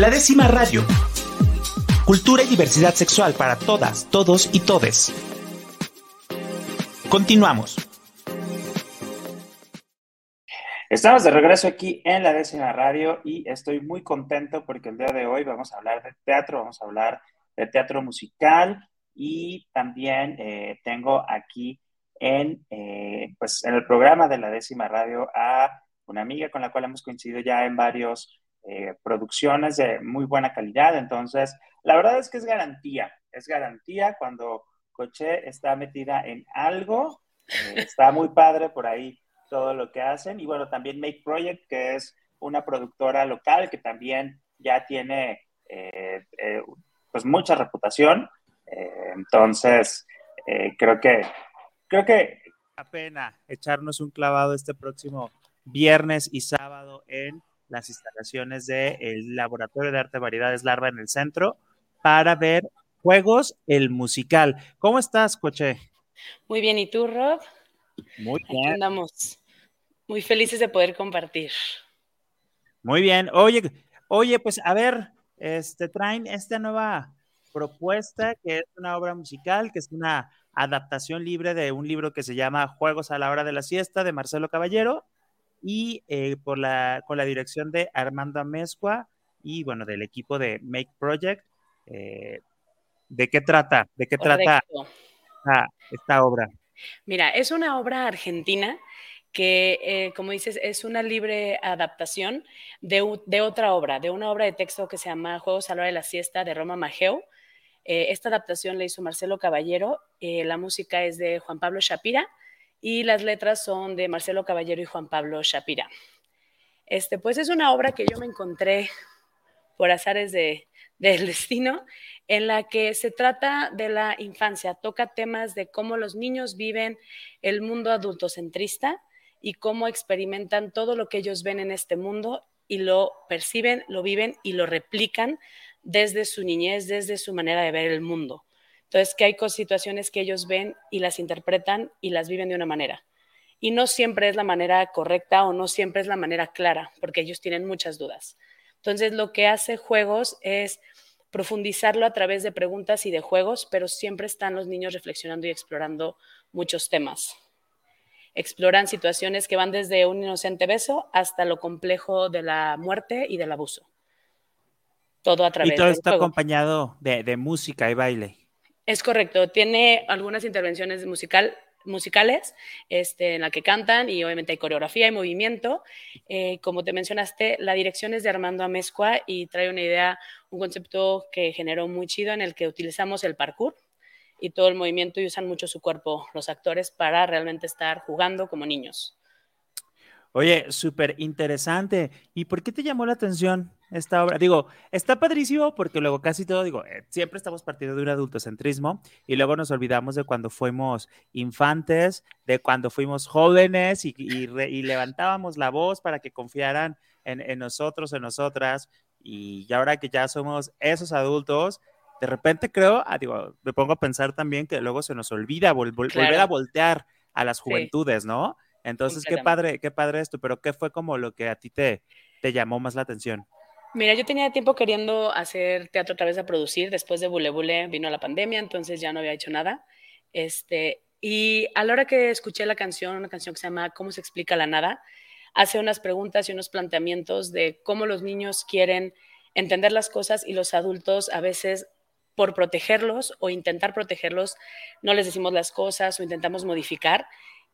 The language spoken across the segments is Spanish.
La décima radio. Cultura y diversidad sexual para todas, todos y todes. Continuamos. Estamos de regreso aquí en la décima radio y estoy muy contento porque el día de hoy vamos a hablar de teatro, vamos a hablar de teatro musical y también eh, tengo aquí en, eh, pues, en el programa de la décima radio a una amiga con la cual hemos coincidido ya en varias eh, producciones de muy buena calidad. Entonces, la verdad es que es garantía, es garantía cuando Coche está metida en algo, está muy padre por ahí todo lo que hacen. Y bueno, también Make Project, que es una productora local que también ya tiene eh, eh, pues mucha reputación. Eh, entonces, creo que creo que la pena echarnos un clavado este próximo viernes y sábado en las instalaciones del Laboratorio de Arte Variedades Larva en el centro para ver Juegos, el musical. ¿Cómo estás, Coche? Muy bien, ¿y tú, Rob? Muy bien. Aquí andamos. Muy felices de poder compartir. Muy bien. Oye, oye, pues a ver, este traen esta nueva propuesta que es una obra musical, que es una adaptación libre de un libro que se llama Juegos a la hora de la siesta de Marcelo Caballero y eh, por la, con la dirección de Armando Amezcua y bueno, del equipo de Make Project. Eh, ¿De qué trata? ¿De qué trata esta obra? Mira, es una obra argentina que, eh, como dices, es una libre adaptación de, otra obra, de una obra de texto que se llama Juegos a la hora de la siesta de Roma Mageo. Eh, esta adaptación la hizo Marcelo Caballero, eh, la música es de Juan Pablo Shapira y las letras son de Marcelo Caballero y Juan Pablo Shapira. Este, pues es una obra que yo me encontré por azares de, del destino, en la que se trata de la infancia, toca temas de cómo los niños viven el mundo adultocentrista y cómo experimentan todo lo que ellos ven en este mundo y lo perciben, lo viven y lo replican desde su niñez, desde su manera de ver el mundo. Entonces, que hay situaciones que ellos ven y las interpretan y las viven de una manera. Y no siempre es la manera correcta o no siempre es la manera clara, porque ellos tienen muchas dudas. Entonces, lo que hace juegos es profundizarlo a través de preguntas y de juegos, pero siempre están los niños reflexionando y explorando muchos temas exploran situaciones que van desde un inocente beso hasta lo complejo de la muerte y del abuso. Todo a través Y todo está acompañado de, música y baile. Es correcto, tiene algunas intervenciones musical, musicales este, en la que cantan y obviamente hay coreografía y movimiento. Eh, como te mencionaste, la dirección es de Armando Amezcua y trae una idea, un concepto que generó muy chido en el que utilizamos el parkour, y todo el movimiento y usan mucho su cuerpo los actores para realmente estar jugando como niños. Oye, súper interesante. ¿Y por qué te llamó la atención esta obra? Digo, está padrísimo porque luego casi todo, digo, eh, siempre estamos partiendo de un adultocentrismo y luego nos olvidamos de cuando fuimos infantes, de cuando fuimos jóvenes y, levantábamos la voz para que confiaran en, en nosotros, en nosotras. Y ahora que ya somos esos adultos, de repente creo, ah, digo, me pongo a pensar también que luego se nos olvida volver a voltear a las juventudes, ¿no? Entonces, qué padre, qué padre esto, pero ¿qué fue como lo que a ti te, te llamó más la atención? Mira, yo tenía tiempo queriendo hacer teatro otra vez a producir, después de Bule Bule vino la pandemia, entonces ya no había hecho nada. Este, y a la hora que escuché la canción, una canción que se llama ¿Cómo se explica la nada? Hace unas preguntas y unos planteamientos de cómo los niños quieren entender las cosas y los adultos a veces por protegerlos o intentar protegerlos, no les decimos las cosas o intentamos modificar.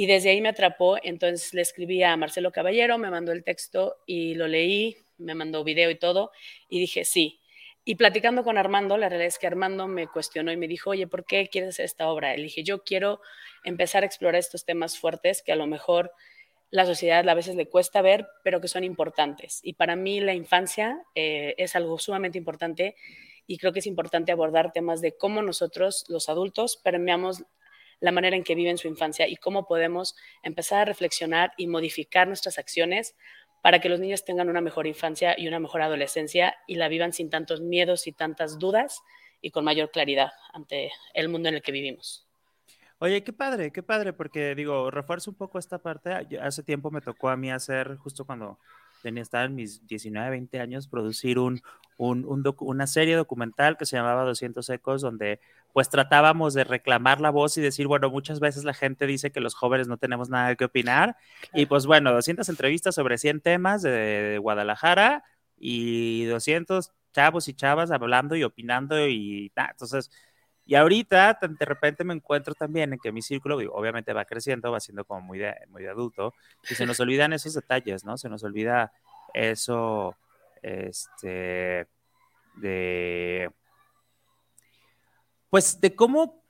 Y desde ahí me atrapó, entonces le escribí a Marcelo Caballero, me mandó el texto y lo leí, me mandó video y todo, y dije, sí. Y platicando con Armando, la realidad es que Armando me cuestionó y me dijo, oye, ¿por qué quieres hacer esta obra? Le dije, yo quiero empezar a explorar estos temas fuertes que a lo mejor la sociedad a veces le cuesta ver, pero que son importantes. Y para mí la infancia eh, es algo sumamente importante y creo que es importante abordar temas de cómo nosotros, los adultos, permeamos la manera en que viven su infancia y cómo podemos empezar a reflexionar y modificar nuestras acciones para que los niños tengan una mejor infancia y una mejor adolescencia y la vivan sin tantos miedos y tantas dudas y con mayor claridad ante el mundo en el que vivimos. Oye, qué padre, qué padre, porque digo, refuerzo un poco esta parte. Hace tiempo me tocó a mí hacer, justo cuando tenía, estaba en mis 19, 20 años, producir un, una serie documental que se llamaba 200 Ecos, donde pues tratábamos de reclamar la voz y decir, bueno, muchas veces la gente dice que los jóvenes no tenemos nada que opinar. Y pues bueno, 200 entrevistas sobre 100 temas de, Guadalajara y 200 chavos y chavas hablando y opinando y nada. Entonces, y ahorita de repente me encuentro también en que mi círculo, obviamente va creciendo, va siendo como muy de, muy adulto, y se nos olvidan esos detalles, ¿no? Se nos olvida eso, este, de pues de cómo,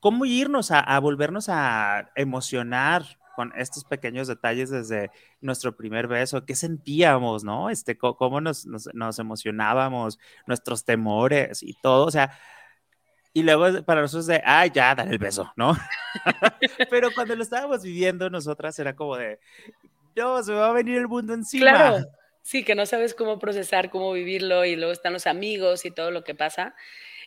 cómo irnos a, volvernos a emocionar con estos pequeños detalles desde nuestro primer beso, qué sentíamos, ¿no? Este, cómo nos, nos, emocionábamos, nuestros temores y todo, o sea, y luego para nosotros de, ay, ya, dar el beso, ¿no? Pero cuando lo estábamos viviendo nosotras era como de, no, se va a venir el mundo encima. Claro, sí, que no sabes cómo procesar, cómo vivirlo y luego están los amigos y todo lo que pasa.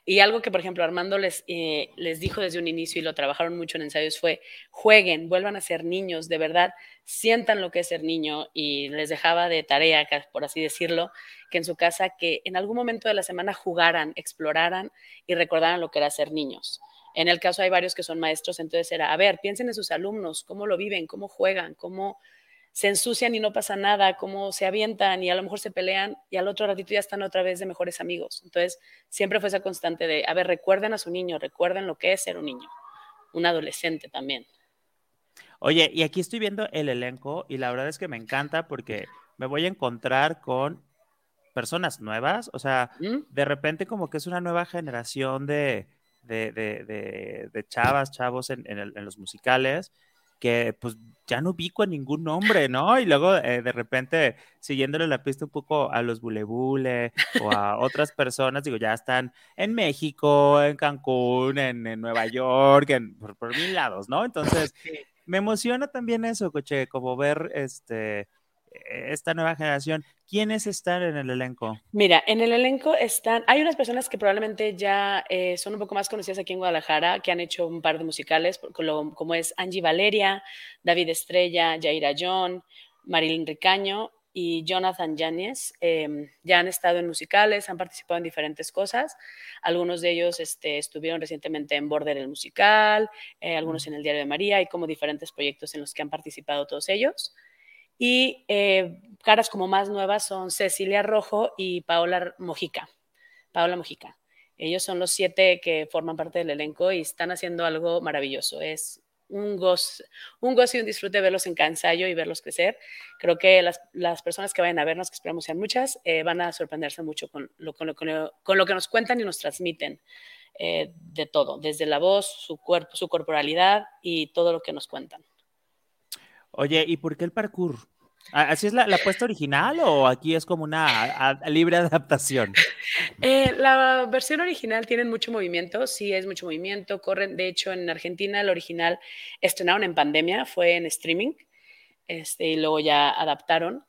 Y algo que, por ejemplo, Armando les, eh, les dijo desde un inicio y lo trabajaron mucho en ensayos fue, jueguen, vuelvan a ser niños, de verdad, sientan lo que es ser niño y les dejaba de tarea, por así decirlo, que en su casa, que en algún momento de la semana jugaran, exploraran y recordaran lo que era ser niños. En el caso hay varios que son maestros, entonces era, a ver, piensen en sus alumnos, cómo lo viven, cómo juegan, cómo se ensucian y no pasa nada, cómo se avientan y a lo mejor se pelean y al otro ratito ya están otra vez de mejores amigos. Entonces, siempre fue esa constante de, a ver, recuerden a su niño, recuerden lo que es ser un niño, un adolescente también. Oye, y aquí estoy viendo el elenco y la verdad es que me encanta porque me voy a encontrar con personas nuevas, o sea, ¿Mm? de repente como que es una nueva generación de, de, chavas, chavos en, en los musicales que pues ya no ubico a ningún nombre, ¿no? Y luego eh, de repente siguiéndole la pista un poco a los bulebule o a otras personas, digo, ya están en México, en Cancún, en, Nueva York, en, por, por, mil lados, ¿no? Entonces, me emociona también eso, coche, como ver este esta nueva generación. ¿Quiénes están en el elenco? Mira, en el elenco están, hay unas personas que probablemente ya eh, son un poco más conocidas aquí en Guadalajara, que han hecho un par de musicales, como es Angie Valeria, David Estrella, Jaira John, Marilyn Ricaño y Jonathan Yáñez. Em, ya han estado en musicales, han participado en diferentes cosas. Algunos de ellos este, estuvieron recientemente en Border el musical, eh, algunos en el Diario de María y como diferentes proyectos en los que han participado todos ellos. Y eh, caras como más nuevas son Cecilia Rojo y Paola Mojica. Paola Mojica. Ellos son los siete que forman parte del elenco y están haciendo algo maravilloso. Es un gozo, un gozo y un disfrute verlos en ensayo y verlos crecer. Creo que las, personas que vayan a vernos, que esperamos sean muchas, eh, van a sorprenderse mucho con lo, que nos cuentan y nos transmiten eh, de todo, desde la voz, su cuerpo, su corporalidad y todo lo que nos cuentan. Oye, ¿y por qué el parkour? ¿Así es la, apuesta original o aquí es como una libre adaptación? Eh, la versión original tiene mucho movimiento, sí es mucho movimiento, corren, de hecho en Argentina el original estrenaron en pandemia, fue en streaming, este, y luego ya adaptaron.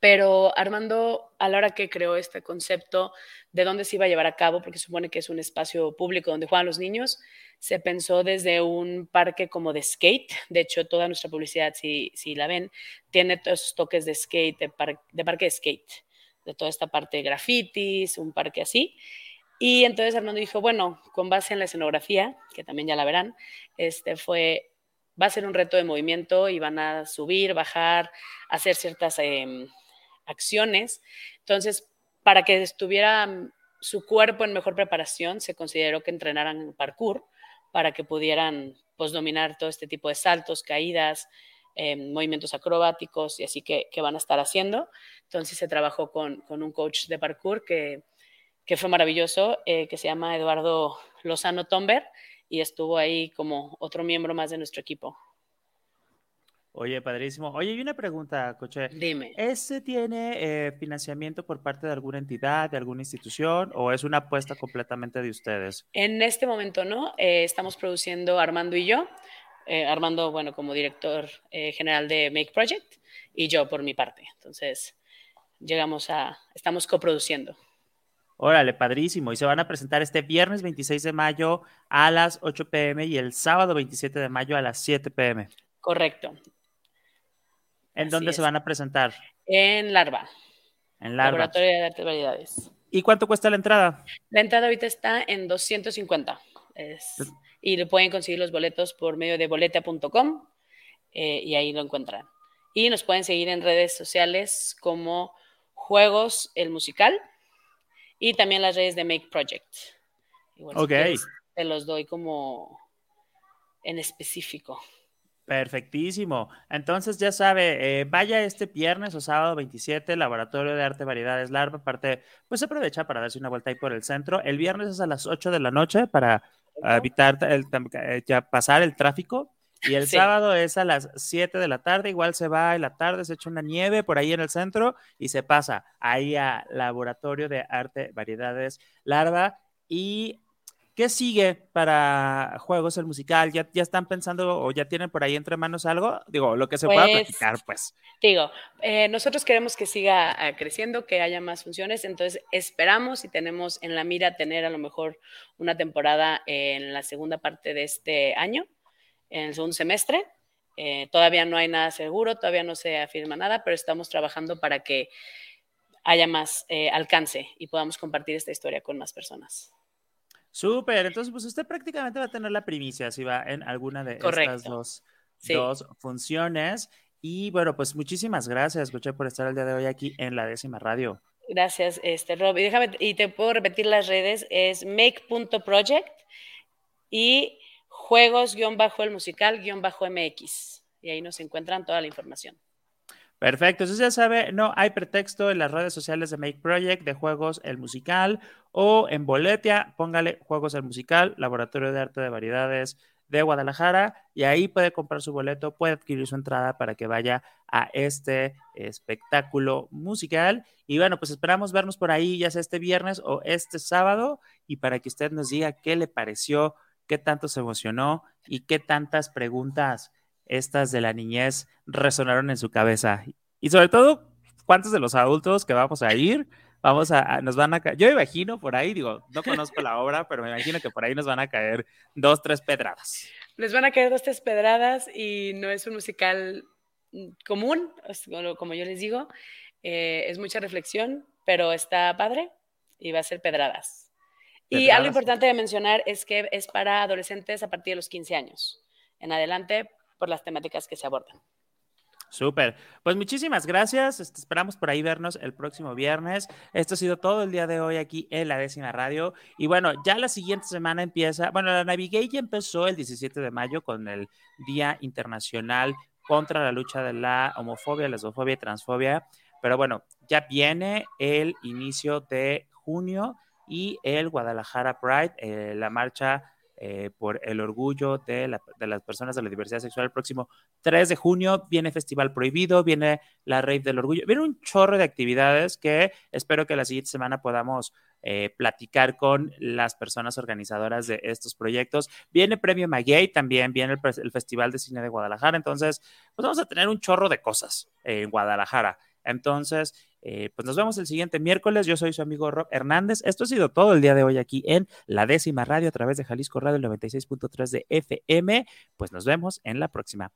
Pero Armando, a la hora que creó este concepto de dónde se iba a llevar a cabo, porque supone que es un espacio público donde juegan los niños, se pensó desde un parque como de skate. De hecho, toda nuestra publicidad, si, si la ven, tiene todos esos toques de skate, de, de parque de skate, de toda esta parte de grafitis, un parque así. Y entonces Armando dijo, bueno, con base en la escenografía, que también ya la verán, este fue, va a ser un reto de movimiento y van a subir, bajar, hacer ciertas em, acciones. Entonces, para que estuviera su cuerpo en mejor preparación, se consideró que entrenaran parkour para que pudieran pues, dominar todo este tipo de saltos, caídas, em, movimientos acrobáticos y así que, van a estar haciendo. Entonces se trabajó con, un coach de parkour que, fue maravilloso, eh, que se llama Eduardo Lozano Tomber y estuvo ahí como otro miembro más de nuestro equipo. Oye, padrísimo. Oye, y una pregunta, Coche. Dime. ¿Ese tiene eh, financiamiento por parte de alguna entidad, de alguna institución, o es una apuesta completamente de ustedes? En este momento no. Eh, estamos produciendo Armando y yo. Eh, Armando, bueno, como director general de Make Project, y yo por mi parte. Entonces, llegamos a, estamos coproduciendo. Órale, padrísimo. Y se van a presentar este viernes 26 de mayo a las 8 pm y el sábado 27 de mayo a las 7 pm. Correcto. ¿En dónde se van a presentar? En Larva. En Larva. Laboratorio de Artes y Variedades. ¿Y cuánto cuesta la entrada? La entrada ahorita está en 250. y le pueden conseguir los boletos por medio de boleta.com eh, y ahí lo encuentran. Y nos pueden seguir en redes sociales como Juegos el Musical y también las redes de Make Project. ok. te los doy como en específico. Perfectísimo. Entonces ya sabe, eh, vaya este viernes o sábado 27, Laboratorio de Arte Variedades Larva. Aparte, pues aprovecha para darse una vuelta ahí por el centro. El viernes es a las 8 de la noche para evitar el, eh, ya pasar el tráfico. Y el sábado es a las 7 de la tarde, igual se va en la tarde, se echa una nieve por ahí en el centro y se pasa ahí a Laboratorio de Arte Variedades Larva. Y ¿Qué sigue para Juegos el Musical? ¿Ya, ¿Ya están pensando o ya tienen por ahí entre manos algo? Digo, lo que se pueda pues, platicar, pues. Digo, eh, nosotros queremos que siga ah, creciendo, que haya más funciones, entonces esperamos y tenemos en la mira tener a lo mejor una temporada en la segunda parte de este año, en el segundo semestre. Eh, todavía no hay nada seguro, todavía no se afirma nada, pero estamos trabajando para que haya más eh, alcance y podamos compartir esta historia con más personas. Súper, entonces pues usted prácticamente va a tener la primicia si va en alguna de estas dos, dos, funciones. Y bueno, pues muchísimas gracias, escuché por estar el día de hoy aquí en la décima radio. Gracias, este Rob. Y déjame, y te puedo repetir las redes, es make.project y juegos-el musical-mx. Y ahí nos encuentran toda la información. Perfecto, entonces ya sabe, no hay pretexto en las redes sociales de Make Project, de Juegos el Musical o en Boletia, póngale Juegos el Musical, Laboratorio de Arte de Variedades de Guadalajara y ahí puede comprar su boleto, puede adquirir su entrada para que vaya a este espectáculo musical. Y bueno, pues esperamos vernos por ahí ya sea este viernes o este sábado y para que usted nos diga qué le pareció, qué tanto se emocionó y qué tantas preguntas estas de la niñez resonaron en su cabeza. Y sobre todo, ¿cuántos de los adultos que vamos a ir? Vamos a, nos van a caer, yo imagino por ahí, digo, no conozco la obra, pero me imagino que por ahí nos van a caer dos, tres pedradas. Les van a caer dos, tres pedradas y no es un musical común, como yo les digo, eh, es mucha reflexión, pero está padre y va a ser pedradas. Y algo importante de mencionar es que es para adolescentes a partir de los 15 años. En adelante por las temáticas que se abordan. Súper. Pues muchísimas gracias. Este, esperamos por ahí vernos el próximo viernes. Esto ha sido todo el día de hoy aquí en la décima radio. Y bueno, ya la siguiente semana empieza. Bueno, la Navigate ya empezó el 17 de mayo con el Día Internacional contra la lucha de la homofobia, lesbofobia y transfobia. Pero bueno, ya viene el inicio de junio y el Guadalajara Pride, eh, la marcha eh, por el orgullo de, las personas de la diversidad sexual. El próximo 3 de junio viene Festival Prohibido, viene la Rave del Orgullo, viene un chorro de actividades que espero que la siguiente semana podamos eh, platicar con las personas organizadoras de estos proyectos. Viene Premio Maguey, también viene el, Festival de Cine de Guadalajara, entonces pues vamos a tener un chorro de cosas en Guadalajara. Entonces, eh, pues nos vemos el siguiente miércoles. Yo soy su amigo Rob Hernández. Esto ha sido todo el día de hoy aquí en la décima radio a través de Jalisco Radio 96.3 de FM. Pues nos vemos en la próxima.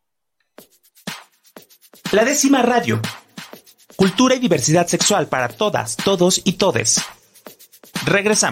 La décima radio. Cultura y diversidad sexual para todas, todos y todes. Regresamos.